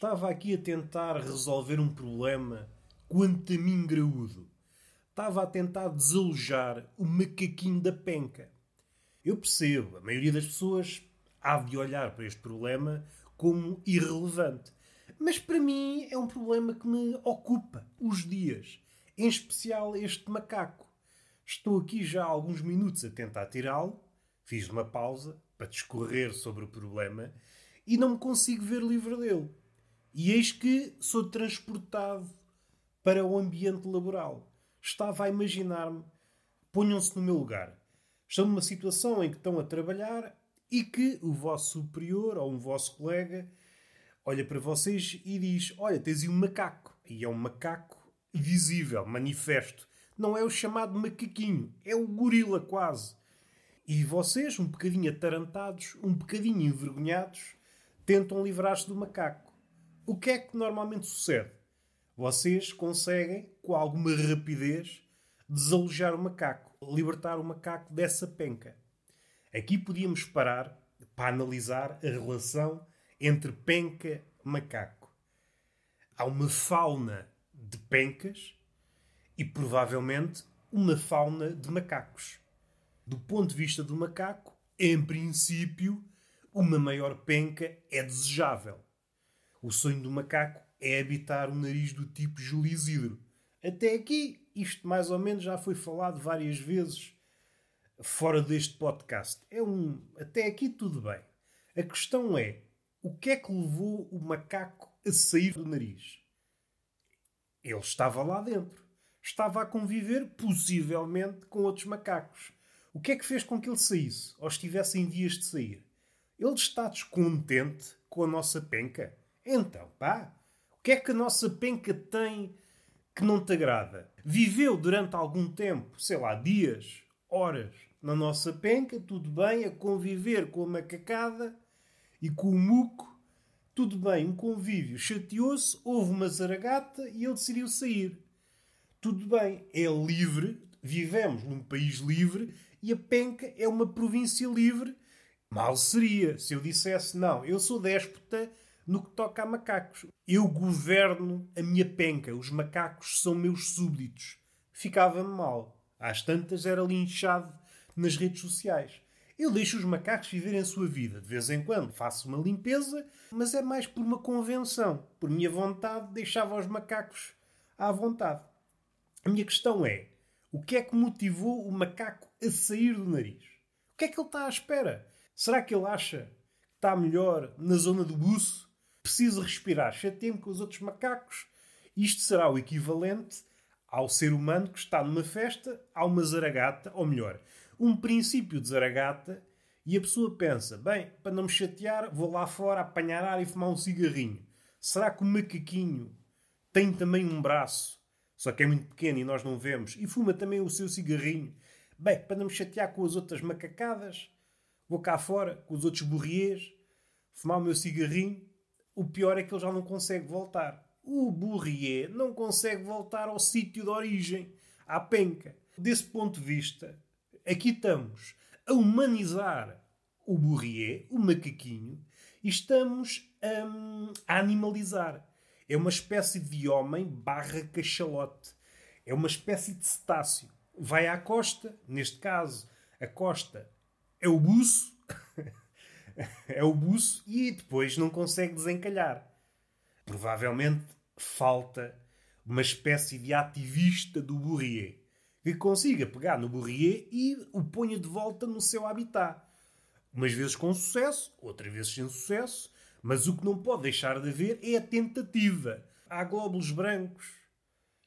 estava aqui a tentar resolver um problema quanto a mim graúdo. Estava a tentar desalojar o macaquinho da penca. Eu percebo, a maioria das pessoas há de olhar para este problema como irrelevante. Mas para mim é um problema que me ocupa os dias. Em especial este macaco. Estou aqui já há alguns minutos a tentar tirá-lo. Fiz uma pausa para discorrer sobre o problema e não me consigo ver livre dele. E eis que sou transportado para o ambiente laboral. Estava a imaginar-me, ponham-se no meu lugar. Estão numa situação em que estão a trabalhar e que o vosso superior ou um vosso colega olha para vocês e diz: Olha, tens aí um macaco. E é um macaco visível, manifesto. Não é o chamado macaquinho, é o gorila quase. E vocês, um bocadinho atarantados, um bocadinho envergonhados, tentam livrar-se do macaco. O que é que normalmente sucede? Vocês conseguem, com alguma rapidez, desalojar o macaco, libertar o macaco dessa penca. Aqui podíamos parar para analisar a relação entre penca e macaco. Há uma fauna de pencas e provavelmente uma fauna de macacos. Do ponto de vista do macaco, em princípio, uma maior penca é desejável. O sonho do macaco é habitar o nariz do tipo Júlio Isidro. Até aqui, isto mais ou menos já foi falado várias vezes fora deste podcast. É um. Até aqui tudo bem. A questão é: o que é que levou o macaco a sair do nariz? Ele estava lá dentro. Estava a conviver, possivelmente, com outros macacos. O que é que fez com que ele saísse? Ou estivesse em vias de sair? Ele está descontente com a nossa penca? Então, pá, o que é que a nossa penca tem que não te agrada? Viveu durante algum tempo, sei lá, dias, horas, na nossa penca, tudo bem, a conviver com a macacada e com o muco, tudo bem, um convívio chateou-se, houve uma zaragata e ele decidiu sair. Tudo bem, é livre, vivemos num país livre e a penca é uma província livre. Mal seria se eu dissesse, não, eu sou déspota no que toca a macacos. Eu governo a minha penca, os macacos são meus súbditos. Ficava-me mal. Às tantas era linchado nas redes sociais. Eu deixo os macacos viverem a sua vida. De vez em quando faço uma limpeza, mas é mais por uma convenção. Por minha vontade, deixava os macacos à vontade. A minha questão é: o que é que motivou o macaco a sair do nariz? O que é que ele está à espera? Será que ele acha que está melhor na zona do buço? Precisa respirar chateio com os outros macacos? Isto será o equivalente ao ser humano que está numa festa, há uma zaragata, ou melhor, um princípio de zaragata, e a pessoa pensa: bem, para não me chatear, vou lá fora apanhar ar e fumar um cigarrinho. Será que o macaquinho tem também um braço, só que é muito pequeno e nós não vemos, e fuma também o seu cigarrinho? Bem, para não me chatear com as outras macacadas, vou cá fora com os outros burriês, fumar o meu cigarrinho. O pior é que ele já não consegue voltar. O burriê não consegue voltar ao sítio de origem, à penca. Desse ponto de vista, aqui estamos a humanizar o burriê, o macaquinho, e estamos hum, a animalizar. É uma espécie de homem barra cachalote. É uma espécie de cetáceo. Vai à costa, neste caso, a costa é o buço, é o buço, e depois não consegue desencalhar. Provavelmente falta uma espécie de ativista do burriê que consiga pegar no Bourrier e o ponha de volta no seu habitat. Umas vezes com sucesso, outras vezes sem sucesso, mas o que não pode deixar de haver é a tentativa. Há glóbulos brancos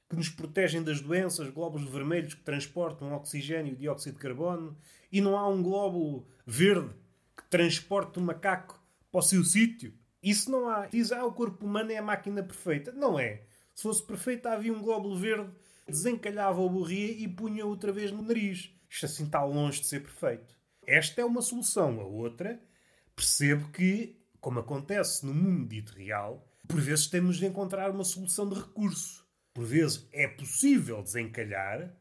que nos protegem das doenças, glóbulos vermelhos que transportam oxigênio e dióxido de carbono, e não há um glóbulo verde que transporte o macaco para o seu sítio. Isso não há. Diz, ah, o corpo humano é a máquina perfeita. Não é. Se fosse perfeita, havia um glóbulo verde desencalhava o burria e punha outra vez no nariz. Isto assim está longe de ser perfeito. Esta é uma solução. A outra, percebo que, como acontece no mundo dito real, por vezes temos de encontrar uma solução de recurso. Por vezes é possível desencalhar,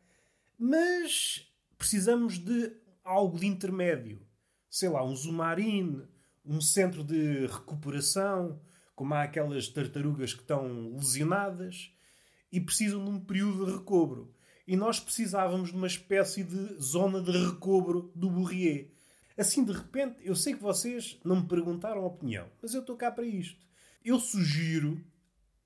mas precisamos de algo de intermédio. Sei lá, um zumarine, um centro de recuperação, como há aquelas tartarugas que estão lesionadas e precisam de um período de recobro. E nós precisávamos de uma espécie de zona de recobro do Bourrier. Assim, de repente, eu sei que vocês não me perguntaram a opinião, mas eu estou cá para isto. Eu sugiro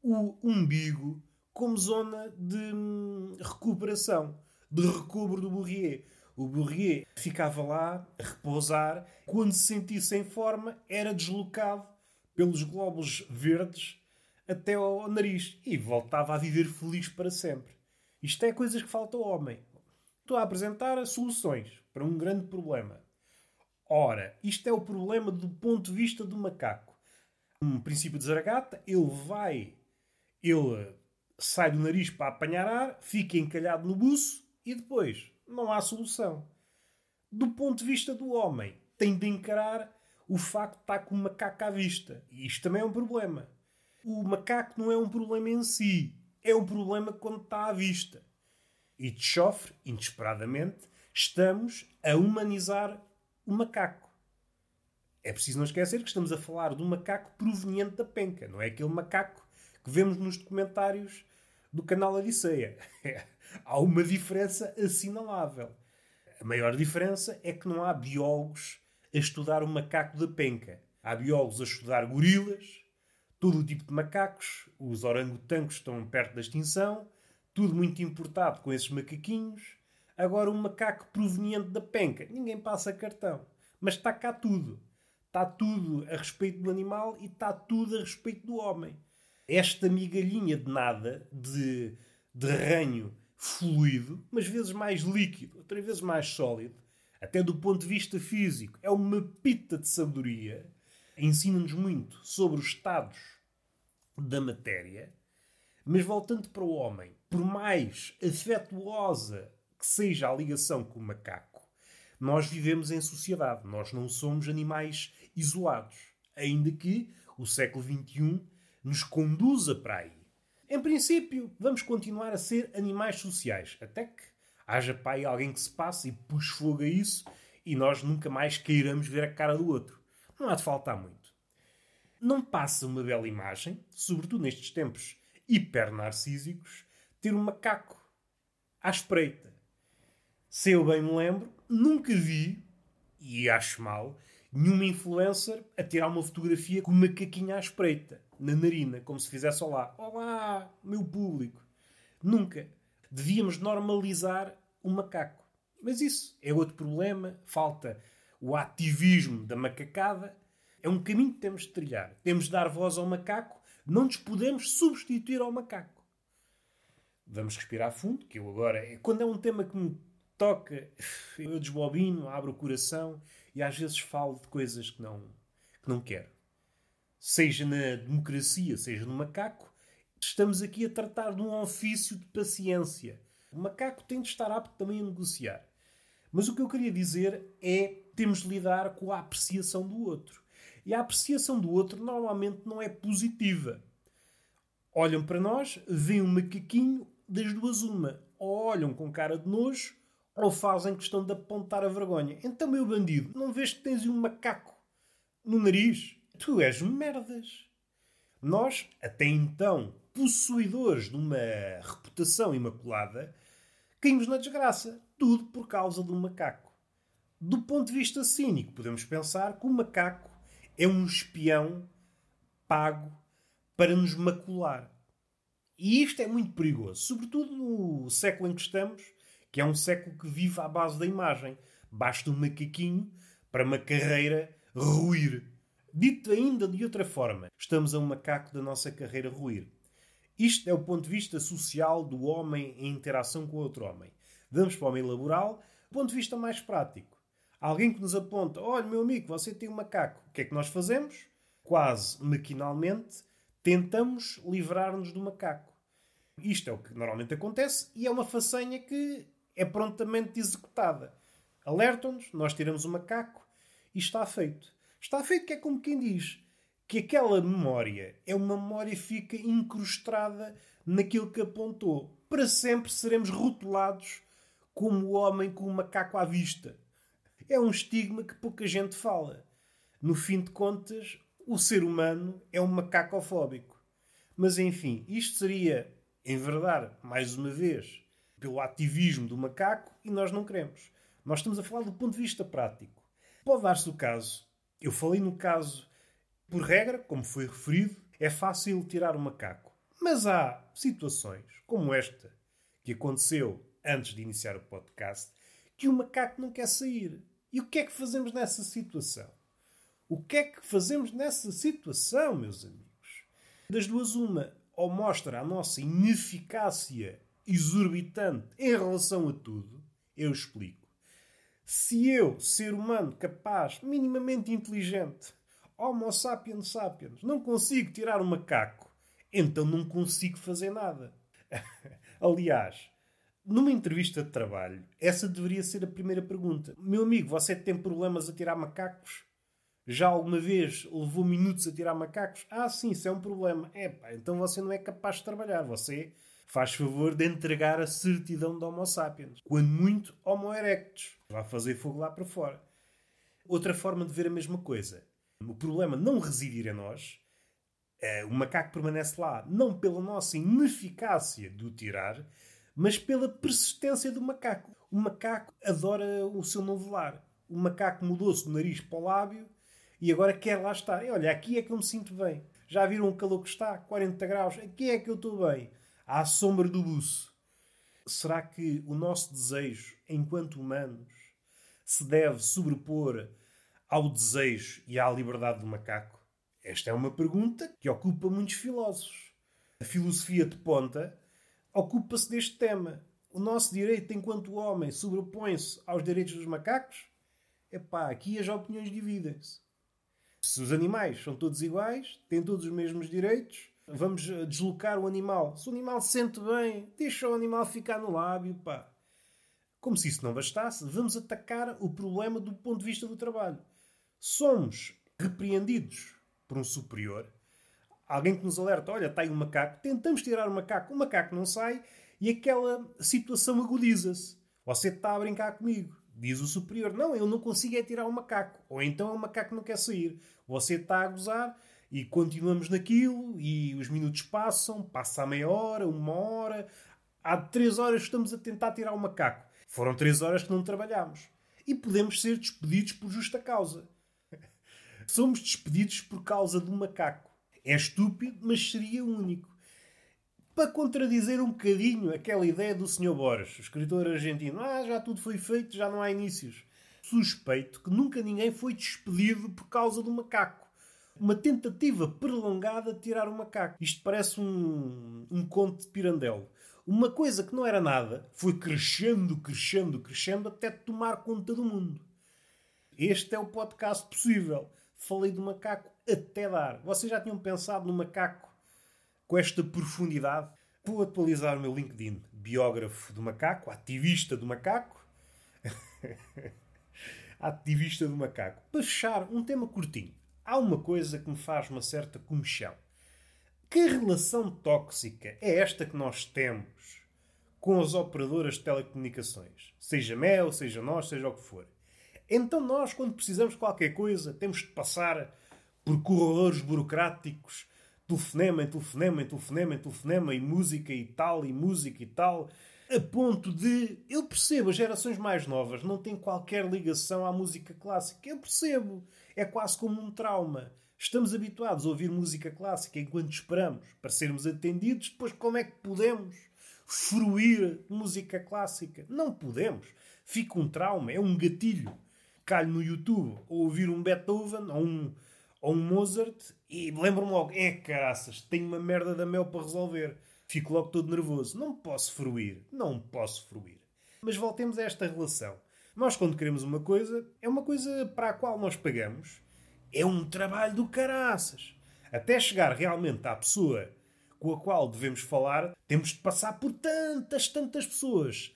o umbigo como zona de hum, recuperação, de recobro do Bourrier. O Bourrier ficava lá a repousar. Quando se sentisse em forma, era deslocado pelos glóbulos verdes até ao nariz e voltava a viver feliz para sempre. Isto é coisas que falta ao homem. Estou a apresentar soluções para um grande problema. Ora, isto é o problema do ponto de vista do macaco. Um princípio de zaragata, ele vai, ele sai do nariz para apanhar ar, fica encalhado no buço e depois não há solução. Do ponto de vista do homem, tem de encarar o facto de estar com o macaco à vista. E isto também é um problema. O macaco não é um problema em si, é um problema quando está à vista. E de chofre, inesperadamente, estamos a humanizar o macaco. É preciso não esquecer que estamos a falar um macaco proveniente da penca, não é aquele macaco que vemos nos documentários do canal Odisseia. há uma diferença assinalável. A maior diferença é que não há biólogos a estudar o macaco da penca. Há biólogos a estudar gorilas, todo o tipo de macacos, os orangotangos estão perto da extinção, tudo muito importado com esses macaquinhos. Agora, um macaco proveniente da penca, ninguém passa cartão. Mas está cá tudo. Está tudo a respeito do animal e está tudo a respeito do homem. Esta migalhinha de nada, de, de ranho fluido, mas vezes mais líquido, outras vezes mais sólido, até do ponto de vista físico, é uma pita de sabedoria. Ensina-nos muito sobre os estados da matéria. Mas voltando para o homem, por mais afetuosa que seja a ligação com o macaco, nós vivemos em sociedade, nós não somos animais isolados. Ainda que o século XXI nos conduza para aí. Em princípio, vamos continuar a ser animais sociais, até que haja aí alguém que se passe e puxe fogo a isso e nós nunca mais queiramos ver a cara do outro. Não há de faltar muito. Não passa uma bela imagem, sobretudo nestes tempos hiper-narcísicos, ter um macaco à espreita. Se eu bem me lembro, nunca vi, e acho mal, nenhuma influencer a tirar uma fotografia com uma macaquinho à espreita, na narina, como se fizesse olá. Olá, meu público. Nunca. Devíamos normalizar o macaco. Mas isso é outro problema. Falta o ativismo da macacada. É um caminho que temos de trilhar. Temos de dar voz ao macaco. Não nos podemos substituir ao macaco. Vamos respirar fundo, que eu agora... Quando é um tema que me toca, eu desbobino, abro o coração e às vezes falo de coisas que não, que não quero. Seja na democracia, seja no macaco, estamos aqui a tratar de um ofício de paciência. O macaco tem de estar apto também a negociar. Mas o que eu queria dizer é temos de lidar com a apreciação do outro. E a apreciação do outro normalmente não é positiva. Olham para nós, veem um macaquinho, das duas uma. Ou olham com cara de nojo, ou fazem questão de apontar a vergonha. Então, meu bandido, não vês que tens um macaco no nariz? Tu és merdas. Nós, até então, possuidores de uma reputação imaculada, caímos na desgraça. Tudo por causa do macaco. Do ponto de vista cínico, podemos pensar que o macaco é um espião pago para nos macular. E isto é muito perigoso, sobretudo no século em que estamos, que é um século que vive à base da imagem. Basta um macaquinho para uma carreira ruir. Dito ainda de outra forma, estamos a um macaco da nossa carreira ruir. Isto é o ponto de vista social do homem em interação com outro homem. Vamos para o meio laboral, ponto de vista mais prático. Alguém que nos aponta: olha, meu amigo, você tem um macaco. O que é que nós fazemos? Quase maquinalmente, tentamos livrar-nos do macaco. Isto é o que normalmente acontece e é uma façanha que é prontamente executada. Alertam-nos, nós tiramos o macaco e está feito. Está feito que é como quem diz que aquela memória é uma memória que fica incrustada naquilo que apontou. Para sempre seremos rotulados como o homem com o macaco à vista. É um estigma que pouca gente fala. No fim de contas, o ser humano é um macacofóbico. Mas enfim, isto seria enverdar, mais uma vez, pelo ativismo do macaco e nós não queremos. Nós estamos a falar do ponto de vista prático. Pode dar-se o caso, eu falei no caso, por regra, como foi referido, é fácil tirar o macaco. Mas há situações, como esta, que aconteceu antes de iniciar o podcast, que o macaco não quer sair. E o que é que fazemos nessa situação? O que é que fazemos nessa situação, meus amigos? Das duas, uma, ou mostra a nossa ineficácia exorbitante em relação a tudo, eu explico. Se eu, ser humano capaz, minimamente inteligente, Homo sapiens sapiens, não consigo tirar um macaco, então não consigo fazer nada. Aliás, numa entrevista de trabalho, essa deveria ser a primeira pergunta. Meu amigo, você tem problemas a tirar macacos? Já alguma vez levou minutos a tirar macacos? Ah, sim, isso é um problema. É pá, então você não é capaz de trabalhar. Você faz favor de entregar a certidão de Homo sapiens. Quando muito, Homo erectus. Vai fazer fogo lá para fora. Outra forma de ver a mesma coisa. O problema não residir em nós. É, o macaco permanece lá não pela nossa ineficácia de o tirar, mas pela persistência do macaco. O macaco adora o seu novo lar. O macaco mudou-se do nariz para o lábio e agora quer lá estar. E olha, aqui é que eu me sinto bem. Já viram o calor que está? 40 graus. Aqui é que eu estou bem. À sombra do buço. Será que o nosso desejo, enquanto humanos, se deve sobrepor ao desejo e à liberdade do macaco? Esta é uma pergunta que ocupa muitos filósofos. A filosofia de ponta ocupa-se deste tema. O nosso direito enquanto homem sobrepõe-se aos direitos dos macacos? Epá, aqui as opiniões dividem-se. Se os animais são todos iguais, têm todos os mesmos direitos, vamos eh, deslocar o animal. Se o animal se sente bem, deixa o animal ficar no lábio, pá. Como se isso não bastasse, vamos atacar o problema do ponto de vista do trabalho. Somos repreendidos por um superior, alguém que nos alerta: olha, está aí um macaco, tentamos tirar o macaco, o macaco não sai e aquela situação agudiza-se. Você está a brincar comigo. Diz o superior: Não, eu não consigo é tirar o macaco. Ou então o macaco não quer sair. Você está a gozar e continuamos naquilo e os minutos passam, passa a meia hora, uma hora. Há três horas estamos a tentar tirar o macaco. Foram três horas que não trabalhámos. E podemos ser despedidos por justa causa. Somos despedidos por causa do macaco. É estúpido, mas seria único para contradizer um bocadinho aquela ideia do Sr. Borges, escritor argentino. Ah, já tudo foi feito, já não há inícios. Suspeito que nunca ninguém foi despedido por causa do macaco. Uma tentativa prolongada de tirar o macaco. Isto parece um, um conto de Pirandello. Uma coisa que não era nada foi crescendo, crescendo, crescendo até tomar conta do mundo. Este é o podcast possível. Falei do macaco até dar. Vocês já tinham pensado no macaco com esta profundidade. Vou atualizar o meu LinkedIn. Biógrafo do macaco, ativista do macaco. ativista do macaco. Para fechar, um tema curtinho. Há uma coisa que me faz uma certa comichão. Que relação tóxica é esta que nós temos com as operadoras de telecomunicações? Seja Mel, seja nós, seja o que for. Então nós, quando precisamos de qualquer coisa, temos de passar por corredores burocráticos telefonema em telefonema em telefonema em telefonema e música e tal e música e tal a ponto de eu percebo as gerações mais novas não têm qualquer ligação à música clássica eu percebo é quase como um trauma estamos habituados a ouvir música clássica enquanto esperamos para sermos atendidos depois como é que podemos fruir música clássica não podemos fica um trauma é um gatilho calho no YouTube ou ouvir um Beethoven ou um ou um Mozart e lembro-me logo, é caraças, tenho uma merda da mel para resolver. Fico logo todo nervoso. Não posso fruir. Não posso fruir. Mas voltemos a esta relação. Nós, quando queremos uma coisa, é uma coisa para a qual nós pagamos. É um trabalho do caraças. Até chegar realmente à pessoa com a qual devemos falar, temos de passar por tantas, tantas pessoas.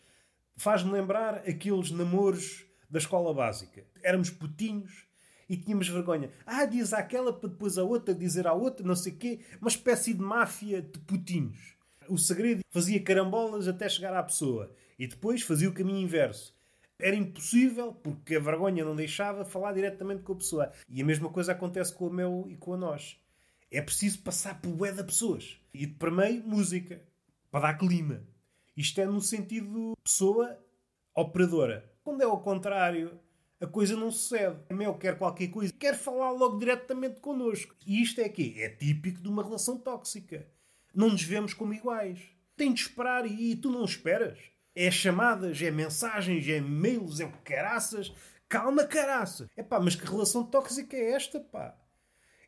Faz-me lembrar aqueles namoros da escola básica. Éramos putinhos e tínhamos vergonha. Ah, diz aquela para depois a outra dizer à outra, não sei o quê. Uma espécie de máfia de putinhos. O segredo fazia carambolas até chegar à pessoa. E depois fazia o caminho inverso. Era impossível, porque a vergonha não deixava falar diretamente com a pessoa. E a mesma coisa acontece com o meu e com a nós. É preciso passar por bué de pessoas. E para meio, música. Para dar clima. Isto é no sentido pessoa operadora. Quando é ao contrário, a coisa não sucede. A Mel quer qualquer coisa, quer falar logo diretamente connosco. E isto é quê? É típico de uma relação tóxica. Não nos vemos como iguais. Tem de esperar e, e tu não esperas. É chamadas, é mensagens, é e-mails, é caraças. Calma, caraça. É pá, mas que relação tóxica é esta, pá?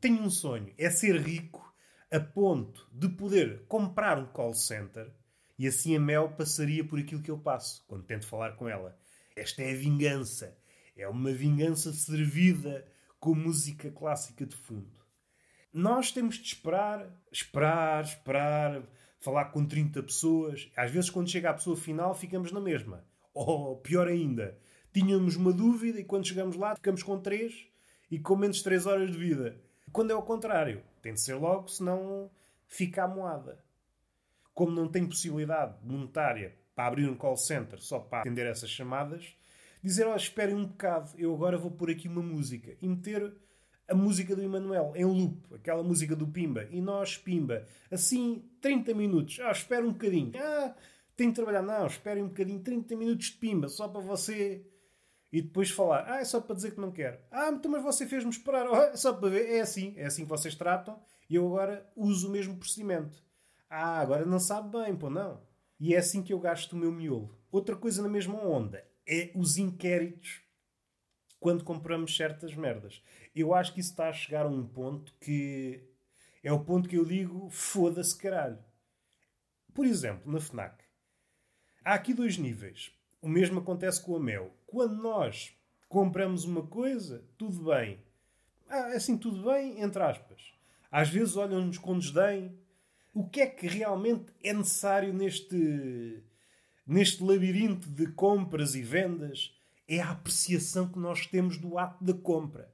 Tenho um sonho. É ser rico a ponto de poder comprar um call center e assim a Mel passaria por aquilo que eu passo quando tento falar com ela. Esta é a vingança. É uma vingança servida com música clássica de fundo. Nós temos de esperar, esperar, esperar, falar com 30 pessoas. Às vezes, quando chega a pessoa final, ficamos na mesma. Ou pior ainda, tínhamos uma dúvida e quando chegamos lá, ficamos com 3 e com menos 3 horas de vida. Quando é ao contrário, tem de ser logo, senão fica a moada. Como não tem possibilidade monetária para abrir um call center só para atender essas chamadas, dizer, oh, esperem um bocado, eu agora vou pôr aqui uma música e meter a música do Emanuel em loop, aquela música do Pimba, e nós, Pimba, assim, 30 minutos, ah, espera um bocadinho, ah, tenho de trabalhar, não, esperem um bocadinho, 30 minutos de Pimba, só para você. E depois falar, ah, é só para dizer que não quero. Ah, então, mas você fez-me esperar, oh, é só para ver, é assim, é assim que vocês tratam, e eu agora uso o mesmo procedimento. Ah, agora não sabe bem, pô, não. E é assim que eu gasto o meu miolo. Outra coisa na mesma onda é os inquéritos quando compramos certas merdas. Eu acho que isso está a chegar a um ponto que é o ponto que eu digo foda-se caralho. Por exemplo, na FNAC. Há aqui dois níveis. O mesmo acontece com a Mel. Quando nós compramos uma coisa, tudo bem. Ah, assim, tudo bem, entre aspas. Às vezes olham-nos com desdém. O que é que realmente é necessário neste neste labirinto de compras e vendas, é a apreciação que nós temos do ato da compra.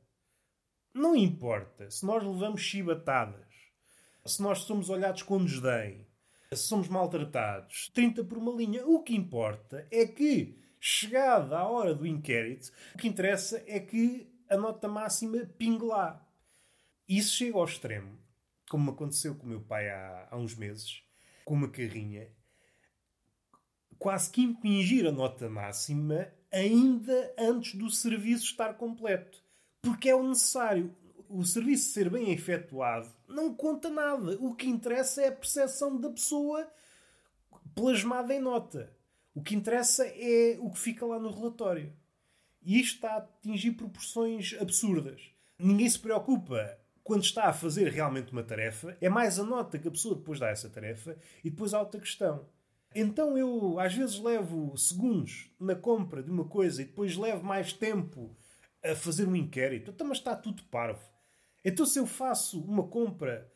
Não importa se nós levamos chibatadas, se nós somos olhados com desdém, se somos maltratados, 30 por uma linha. O que importa é que, chegada a hora do inquérito, o que interessa é que a nota máxima pingue lá. Isso chega ao extremo, como aconteceu com o meu pai há, há uns meses, com uma carrinha quase que impingir a nota máxima ainda antes do serviço estar completo. Porque é o necessário. O serviço ser bem efetuado não conta nada. O que interessa é a percepção da pessoa plasmada em nota. O que interessa é o que fica lá no relatório. E isto está a atingir proporções absurdas. Ninguém se preocupa quando está a fazer realmente uma tarefa. É mais a nota que a pessoa depois dá a essa tarefa e depois há outra questão. Então eu às vezes levo segundos na compra de uma coisa e depois levo mais tempo a fazer um inquérito. Então, mas está tudo parvo. Então, se eu faço uma compra,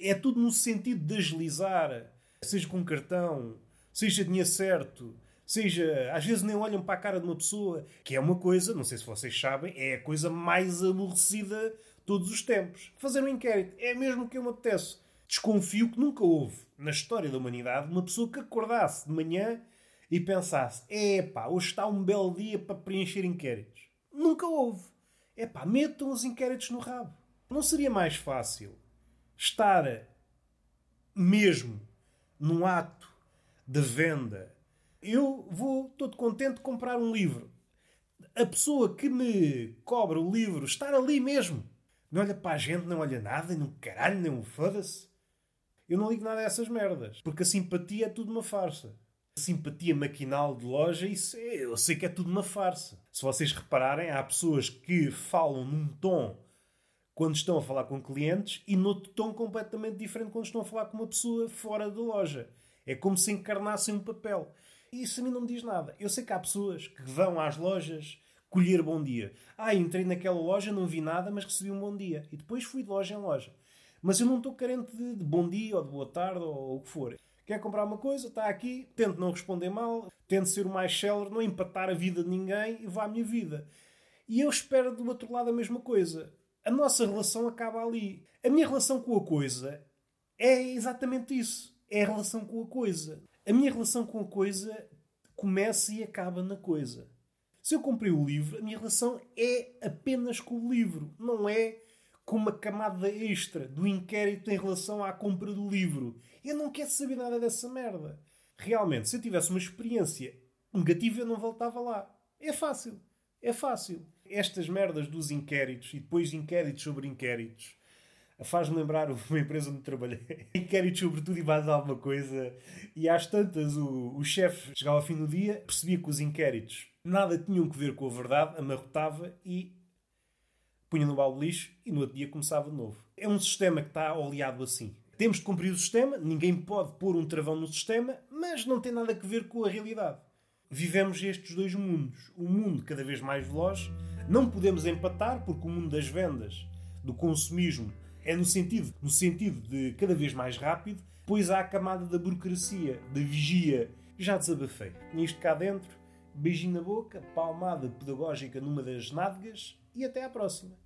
é tudo no sentido de agilizar, seja com cartão, seja dinheiro certo, seja. Às vezes nem olham para a cara de uma pessoa, que é uma coisa, não sei se vocês sabem, é a coisa mais aborrecida todos os tempos. Fazer um inquérito é mesmo o que eu me apetece. Desconfio que nunca houve na história da humanidade uma pessoa que acordasse de manhã e pensasse: epá, hoje está um belo dia para preencher inquéritos. Nunca houve. Epá, metam os inquéritos no rabo. Não seria mais fácil estar mesmo num ato de venda? Eu vou todo contente comprar um livro. A pessoa que me cobra o livro estar ali mesmo. Não olha para a gente, não olha nada, não caralho, um foda-se. Eu não ligo nada a essas merdas. Porque a simpatia é tudo uma farsa. A simpatia maquinal de loja, isso é, eu sei que é tudo uma farsa. Se vocês repararem, há pessoas que falam num tom quando estão a falar com clientes e noutro tom completamente diferente quando estão a falar com uma pessoa fora da loja. É como se encarnassem um papel. E isso a mim não me diz nada. Eu sei que há pessoas que vão às lojas colher bom dia. Ah, entrei naquela loja, não vi nada, mas recebi um bom dia. E depois fui de loja em loja. Mas eu não estou carente de, de, bom dia ou de boa tarde ou, ou o que for. Quer comprar uma coisa, está aqui, tento não responder mal, tento ser o mais célere, não empatar a vida de ninguém e vá à minha vida. E eu espero do outro lado a mesma coisa. A nossa relação acaba ali. A minha relação com a coisa é exatamente isso. É a relação com a coisa. A minha relação com a coisa começa e acaba na coisa. Se eu comprei o livro, a minha relação é apenas com o livro, não é com uma camada extra do inquérito em relação à compra do livro. Eu não quero saber nada dessa merda. Realmente, se eu tivesse uma experiência negativa, eu não voltava lá. É fácil. É fácil. Estas merdas dos inquéritos e depois inquéritos sobre inquéritos faz-me lembrar uma empresa onde trabalhei. Inquéritos sobre tudo e mais alguma coisa. E às tantas, o, o chefe chegava ao fim do dia, percebia que os inquéritos nada tinham que ver com a verdade, amarrotava e punha no balde de lixo e no outro dia começava de novo. É um sistema que está oleado assim. Temos de cumprir o sistema, ninguém pode pôr um travão no sistema, mas não tem nada a ver com a realidade. Vivemos estes dois mundos. O um mundo cada vez mais veloz, não podemos empatar porque o mundo das vendas, do consumismo, é no sentido, no sentido de cada vez mais rápido, pois há a camada da burocracia, da vigia. Já desabafei. Nisto cá dentro, beijinho na boca, palmada pedagógica numa das nádegas e até à próxima.